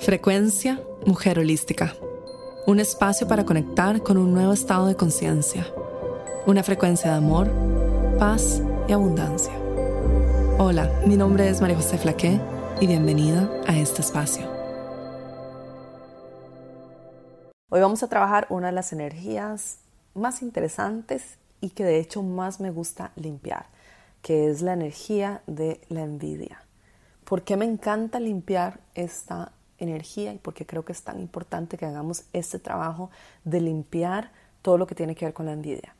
Frecuencia Mujer Holística. Un espacio para conectar con un nuevo estado de conciencia. Una frecuencia de amor, paz y abundancia. Hola, mi nombre es María José Flaqué y bienvenida a este espacio. Hoy vamos a trabajar una de las energías más interesantes y que de hecho más me gusta limpiar, que es la energía de la envidia. ¿Por qué me encanta limpiar esta energía y porque creo que es tan importante que hagamos este trabajo de limpiar todo lo que tiene que ver con la envidia.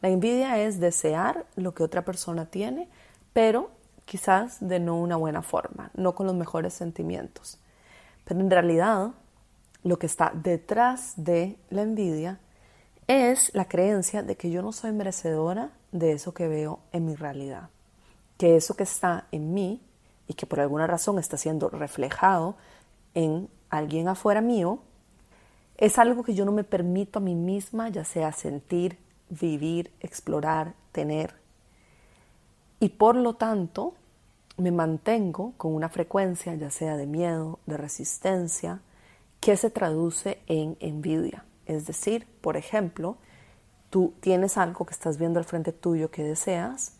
La envidia es desear lo que otra persona tiene, pero quizás de no una buena forma, no con los mejores sentimientos. Pero en realidad lo que está detrás de la envidia es la creencia de que yo no soy merecedora de eso que veo en mi realidad, que eso que está en mí y que por alguna razón está siendo reflejado en alguien afuera mío, es algo que yo no me permito a mí misma, ya sea sentir, vivir, explorar, tener. Y por lo tanto, me mantengo con una frecuencia, ya sea de miedo, de resistencia, que se traduce en envidia. Es decir, por ejemplo, tú tienes algo que estás viendo al frente tuyo que deseas,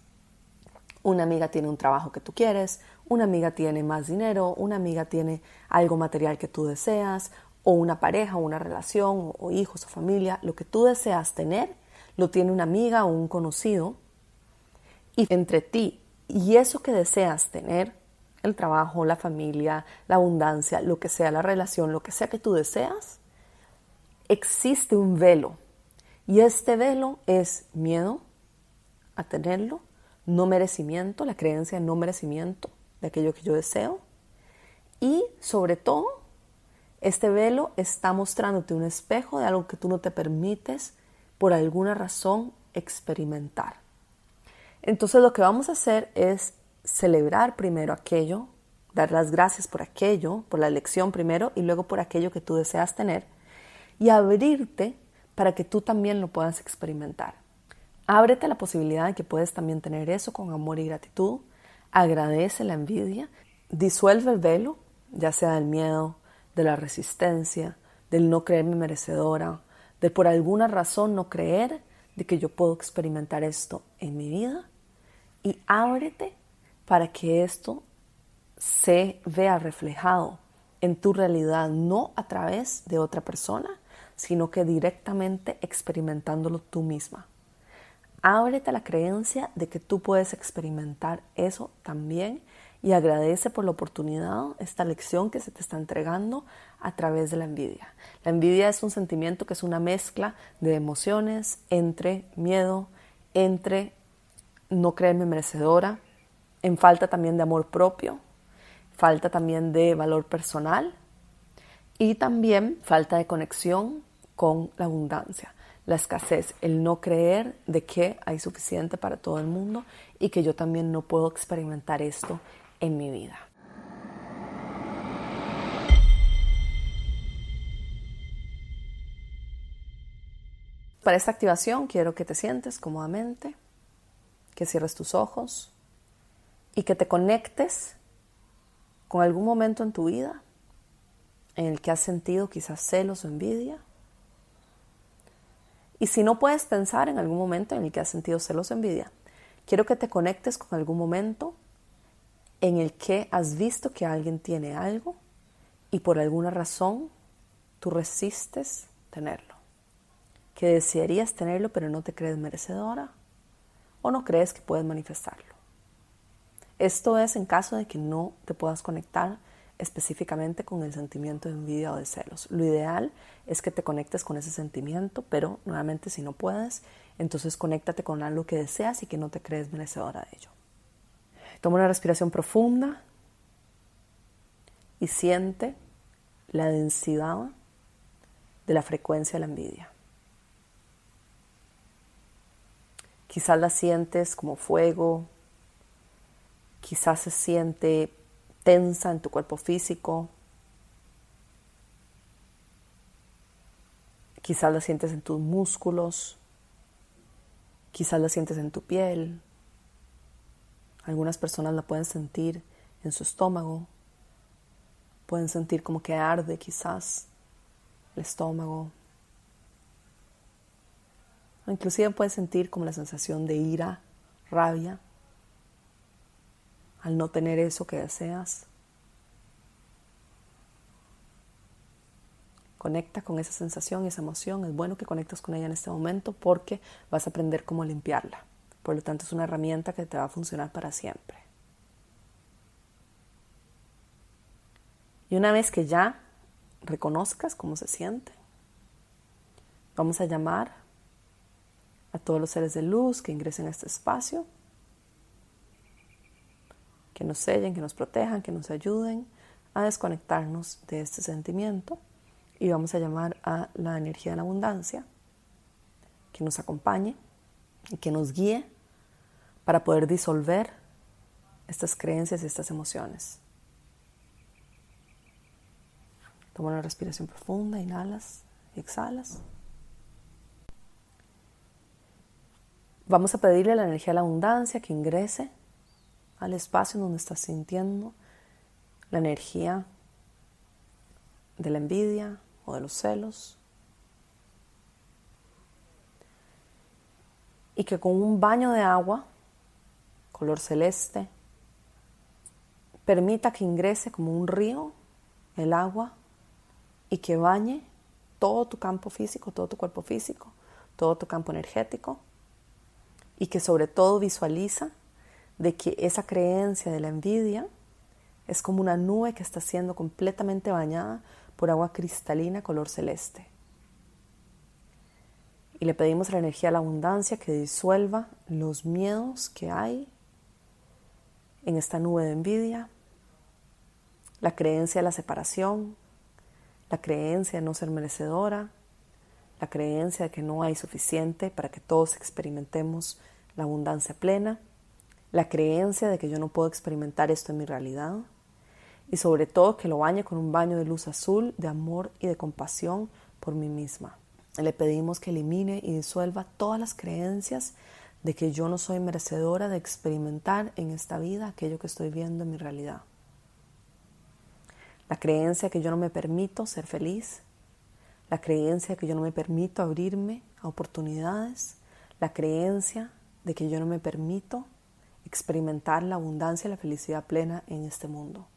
una amiga tiene un trabajo que tú quieres, una amiga tiene más dinero, una amiga tiene algo material que tú deseas, o una pareja, una relación, o hijos o familia, lo que tú deseas tener, lo tiene una amiga o un conocido. Y entre ti y eso que deseas tener, el trabajo, la familia, la abundancia, lo que sea la relación, lo que sea que tú deseas, existe un velo. Y este velo es miedo a tenerlo, no merecimiento, la creencia de no merecimiento, de aquello que yo deseo. Y sobre todo, este velo está mostrándote un espejo de algo que tú no te permites por alguna razón experimentar. Entonces lo que vamos a hacer es celebrar primero aquello, dar las gracias por aquello, por la elección primero y luego por aquello que tú deseas tener y abrirte para que tú también lo puedas experimentar. Ábrete la posibilidad de que puedes también tener eso con amor y gratitud, agradece la envidia, disuelve el velo, ya sea del miedo, de la resistencia, del no creerme merecedora, de por alguna razón no creer de que yo puedo experimentar esto en mi vida. Y ábrete para que esto se vea reflejado en tu realidad, no a través de otra persona, sino que directamente experimentándolo tú misma. Ábrete a la creencia de que tú puedes experimentar eso también y agradece por la oportunidad, esta lección que se te está entregando a través de la envidia. La envidia es un sentimiento que es una mezcla de emociones entre miedo, entre no creerme merecedora, en falta también de amor propio, falta también de valor personal y también falta de conexión con la abundancia la escasez, el no creer de que hay suficiente para todo el mundo y que yo también no puedo experimentar esto en mi vida. Para esta activación quiero que te sientes cómodamente, que cierres tus ojos y que te conectes con algún momento en tu vida en el que has sentido quizás celos o envidia y si no puedes pensar en algún momento en el que has sentido celos o envidia, quiero que te conectes con algún momento en el que has visto que alguien tiene algo y por alguna razón tú resistes tenerlo. Que desearías tenerlo pero no te crees merecedora o no crees que puedes manifestarlo. Esto es en caso de que no te puedas conectar específicamente con el sentimiento de envidia o de celos. Lo ideal es que te conectes con ese sentimiento, pero nuevamente si no puedes, entonces conéctate con algo que deseas y que no te crees merecedora de ello. Toma una respiración profunda y siente la densidad de la frecuencia de la envidia. Quizás la sientes como fuego, quizás se siente tensa en tu cuerpo físico. Quizás la sientes en tus músculos, quizás la sientes en tu piel. Algunas personas la pueden sentir en su estómago. Pueden sentir como que arde quizás el estómago. O inclusive puedes sentir como la sensación de ira, rabia, al no tener eso que deseas. Conecta con esa sensación esa emoción. Es bueno que conectes con ella en este momento porque vas a aprender cómo limpiarla. Por lo tanto, es una herramienta que te va a funcionar para siempre. Y una vez que ya reconozcas cómo se siente, vamos a llamar a todos los seres de luz que ingresen a este espacio, que nos sellen, que nos protejan, que nos ayuden a desconectarnos de este sentimiento y vamos a llamar a la energía de la abundancia que nos acompañe y que nos guíe para poder disolver estas creencias y estas emociones. Toma una respiración profunda, inhalas y exhalas. Vamos a pedirle a la energía de la abundancia que ingrese al espacio donde estás sintiendo la energía de la envidia o de los celos. Y que con un baño de agua, color celeste, permita que ingrese como un río el agua y que bañe todo tu campo físico, todo tu cuerpo físico, todo tu campo energético y que sobre todo visualiza de que esa creencia de la envidia es como una nube que está siendo completamente bañada por agua cristalina color celeste. Y le pedimos a la energía de la abundancia que disuelva los miedos que hay en esta nube de envidia, la creencia de la separación, la creencia de no ser merecedora, la creencia de que no hay suficiente para que todos experimentemos la abundancia plena, la creencia de que yo no puedo experimentar esto en mi realidad y sobre todo que lo bañe con un baño de luz azul, de amor y de compasión por mí misma. Le pedimos que elimine y disuelva todas las creencias de que yo no soy merecedora de experimentar en esta vida aquello que estoy viendo en mi realidad la creencia que yo no me permito ser feliz, la creencia que yo no me permito abrirme a oportunidades, la creencia de que yo no me permito experimentar la abundancia y la felicidad plena en este mundo.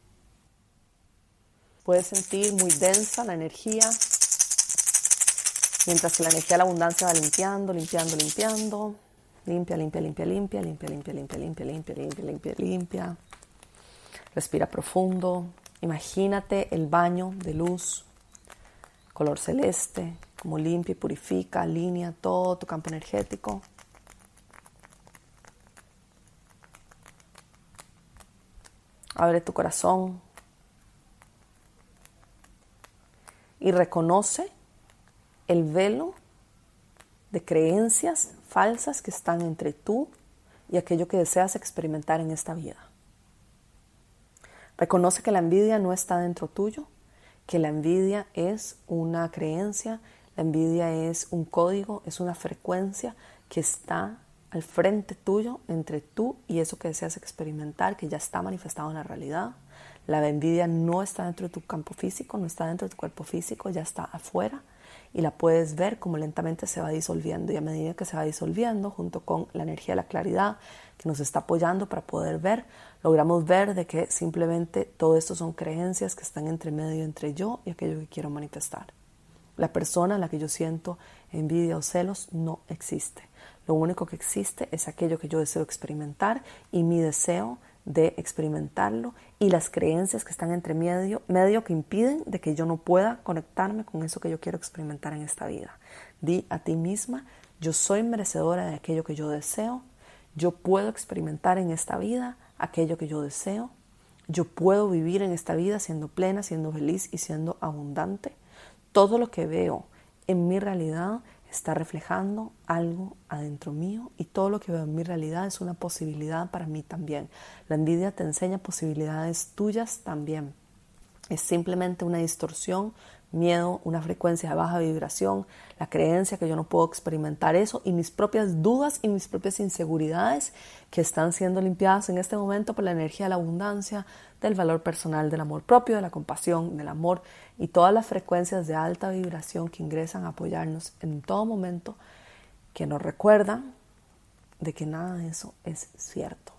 Puedes sentir muy densa la energía, mientras que la energía de la abundancia va limpiando, limpiando, limpiando. Limpia, limpia, limpia, limpia, limpia, limpia, limpia, limpia, limpia, limpia, limpia, limpia. Respira profundo. Imagínate el baño de luz, color celeste, como limpia y purifica, alinea todo tu campo energético. Abre tu corazón y reconoce el velo de creencias falsas que están entre tú y aquello que deseas experimentar en esta vida. Reconoce que la envidia no está dentro tuyo, que la envidia es una creencia, la envidia es un código, es una frecuencia que está al frente tuyo, entre tú y eso que deseas experimentar, que ya está manifestado en la realidad. La envidia no está dentro de tu campo físico, no está dentro de tu cuerpo físico, ya está afuera y la puedes ver como lentamente se va disolviendo y a medida que se va disolviendo junto con la energía de la claridad que nos está apoyando para poder ver, logramos ver de que simplemente todo esto son creencias que están entre medio entre yo y aquello que quiero manifestar. La persona a la que yo siento envidia o celos no existe. Lo único que existe es aquello que yo deseo experimentar y mi deseo de experimentarlo y las creencias que están entre medio, medio que impiden de que yo no pueda conectarme con eso que yo quiero experimentar en esta vida. Di a ti misma, yo soy merecedora de aquello que yo deseo, yo puedo experimentar en esta vida aquello que yo deseo, yo puedo vivir en esta vida siendo plena, siendo feliz y siendo abundante. Todo lo que veo en mi realidad está reflejando algo adentro mío y todo lo que veo en mi realidad es una posibilidad para mí también. La envidia te enseña posibilidades tuyas también. Es simplemente una distorsión, miedo, una frecuencia de baja vibración, la creencia que yo no puedo experimentar eso y mis propias dudas y mis propias inseguridades que están siendo limpiadas en este momento por la energía de la abundancia, del valor personal, del amor propio, de la compasión, del amor y todas las frecuencias de alta vibración que ingresan a apoyarnos en todo momento, que nos recuerdan de que nada de eso es cierto.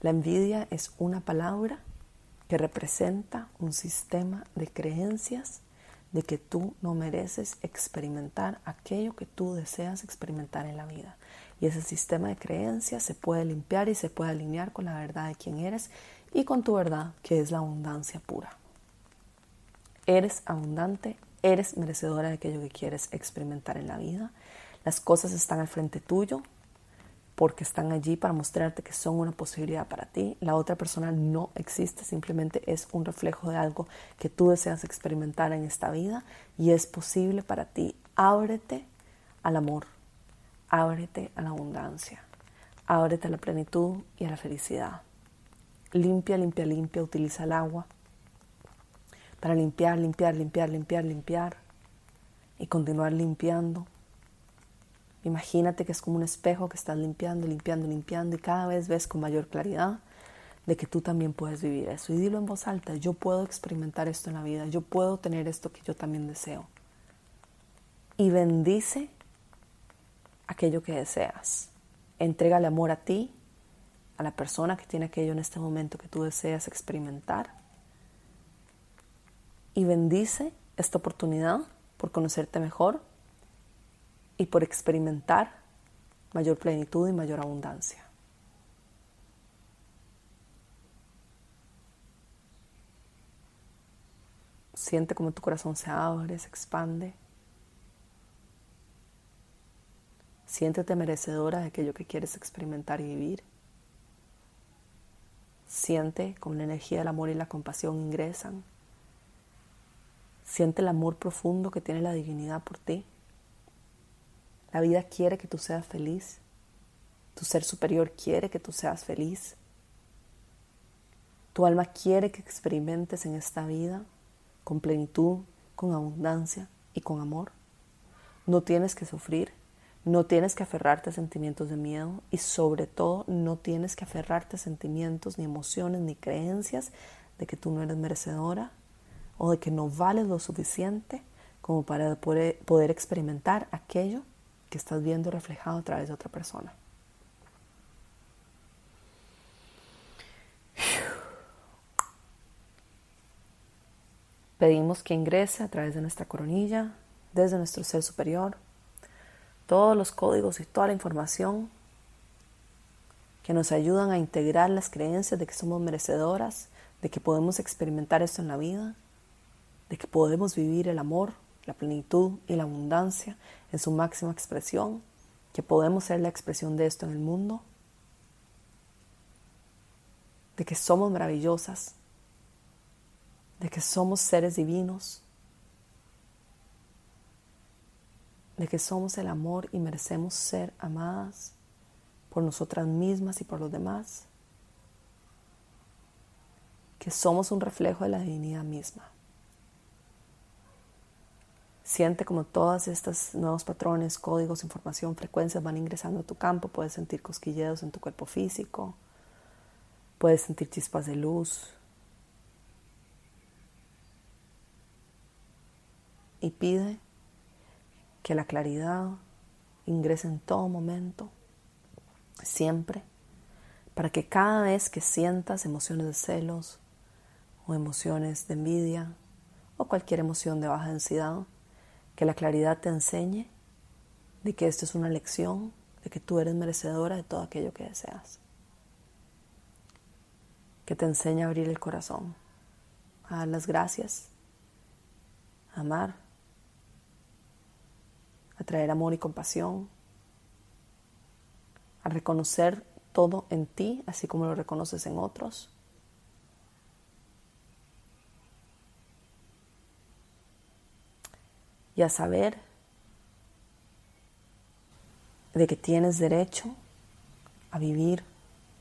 La envidia es una palabra que representa un sistema de creencias de que tú no mereces experimentar aquello que tú deseas experimentar en la vida. Y ese sistema de creencias se puede limpiar y se puede alinear con la verdad de quién eres y con tu verdad, que es la abundancia pura. Eres abundante, eres merecedora de aquello que quieres experimentar en la vida. Las cosas están al frente tuyo, porque están allí para mostrarte que son una posibilidad para ti. La otra persona no existe, simplemente es un reflejo de algo que tú deseas experimentar en esta vida y es posible para ti. Ábrete al amor, ábrete a la abundancia, ábrete a la plenitud y a la felicidad. Limpia, limpia, limpia, utiliza el agua para limpiar, limpiar, limpiar, limpiar, limpiar y continuar limpiando Imagínate que es como un espejo que estás limpiando, limpiando, limpiando y cada vez ves con mayor claridad de que tú también puedes vivir eso. Y dilo en voz alta, yo puedo experimentar esto en la vida, yo puedo tener esto que yo también deseo. Y bendice aquello que deseas. Entrégale amor a ti, a la persona que tiene aquello en este momento que tú deseas experimentar. Y bendice esta oportunidad por conocerte mejor, y por experimentar mayor plenitud y mayor abundancia. Siente como tu corazón se abre, se expande. Siéntete merecedora de aquello que quieres experimentar y vivir. Siente como la energía del amor y la compasión ingresan. Siente el amor profundo que tiene la divinidad por ti. La vida quiere que tú seas feliz. Tu ser superior quiere que tú seas feliz. Tu alma quiere que experimentes en esta vida con plenitud, con abundancia y con amor. No tienes que sufrir, no tienes que aferrarte a sentimientos de miedo y sobre todo no tienes que aferrarte a sentimientos, ni emociones, ni creencias de que tú no eres merecedora o de que no vales lo suficiente como para poder, experimentar aquello que estás viendo reflejado a través de otra persona. Pedimos que ingrese a través de nuestra coronilla, desde nuestro ser superior, todos los códigos y toda la información que nos ayudan a integrar las creencias de que somos merecedoras, de que podemos experimentar esto en la vida, de que podemos vivir el amor, la plenitud y la abundancia en su máxima expresión, que podemos ser la expresión de esto en el mundo, de que somos maravillosas, de que somos seres divinos, de que somos el amor y merecemos ser amadas por nosotras mismas y por los demás, que somos un reflejo de la divinidad misma. Siente como todas estas nuevos patrones, códigos, información, frecuencias van ingresando a tu campo. Puedes sentir cosquilleos en tu cuerpo físico. Puedes sentir chispas de luz. Y pide que la claridad ingrese en todo momento, siempre, para que cada vez que sientas emociones de celos o emociones de envidia o cualquier emoción de baja densidad, que la claridad te enseñe de que esta es una lección, de que tú eres merecedora de todo aquello que deseas. Que te enseñe a abrir el corazón, a dar las gracias, a amar, a traer amor y compasión, a reconocer todo en ti, así como lo reconoces en otros y a saber de que tienes derecho a vivir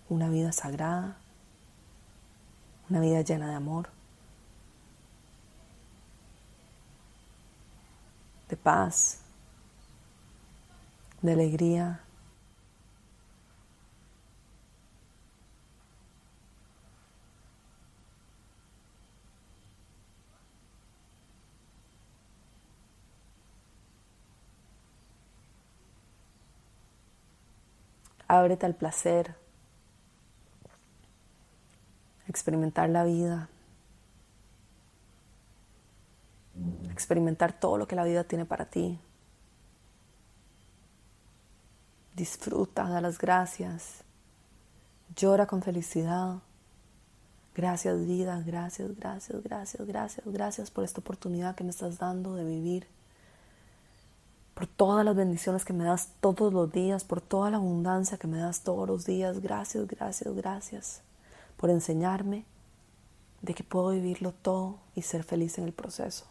una vida sagrada, una vida llena de amor, de paz, de alegría, Ábrete al placer, experimentar la vida, experimentar todo lo que la vida tiene para ti. Disfruta, da las gracias, llora con felicidad. Gracias vida, gracias, gracias, gracias, gracias, gracias por esta oportunidad que me estás dando de vivir por todas las bendiciones que me das todos los días, por toda la abundancia que me das todos los días. Gracias, gracias, gracias por enseñarme de que puedo vivirlo todo y ser feliz en el proceso.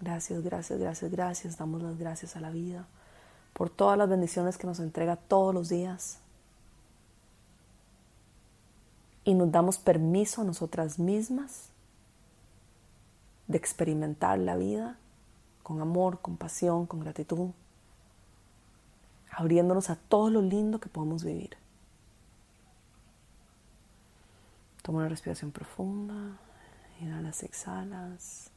Gracias, gracias, gracias, gracias. Damos las gracias a la vida por todas las bendiciones que nos entrega todos los días. Y nos damos permiso a nosotras mismas de experimentar la vida con amor, con pasión, con gratitud, abriéndonos a todo lo lindo que podemos vivir. Toma una respiración profunda, inhalas, exhalas.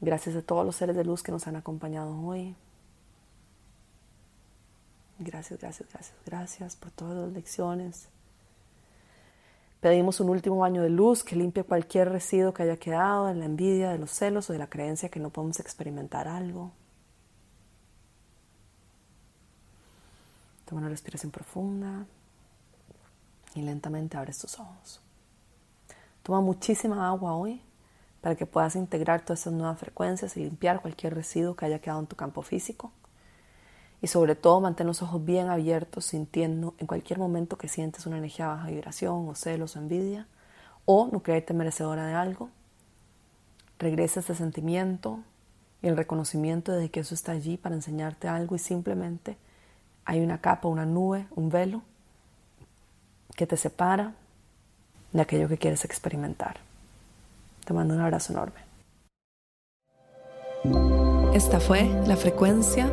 Gracias a todos los seres de luz que nos han acompañado hoy. Gracias, gracias, gracias, gracias por todas las lecciones. Pedimos un último baño de luz que limpie cualquier residuo que haya quedado en la envidia, de los celos o de la creencia que no podemos experimentar algo. Toma una respiración profunda y lentamente abres tus ojos. Toma muchísima agua hoy para que puedas integrar todas estas nuevas frecuencias y limpiar cualquier residuo que haya quedado en tu campo físico. Y sobre todo mantén los ojos bien abiertos, sintiendo en cualquier momento que sientes una energía baja vibración o celos o envidia, o no creerte merecedora de algo. Regresa ese sentimiento y el reconocimiento de que eso está allí para enseñarte algo y simplemente hay una capa, una nube, un velo que te separa de aquello que quieres experimentar. Te mando un abrazo enorme. Esta fue la frecuencia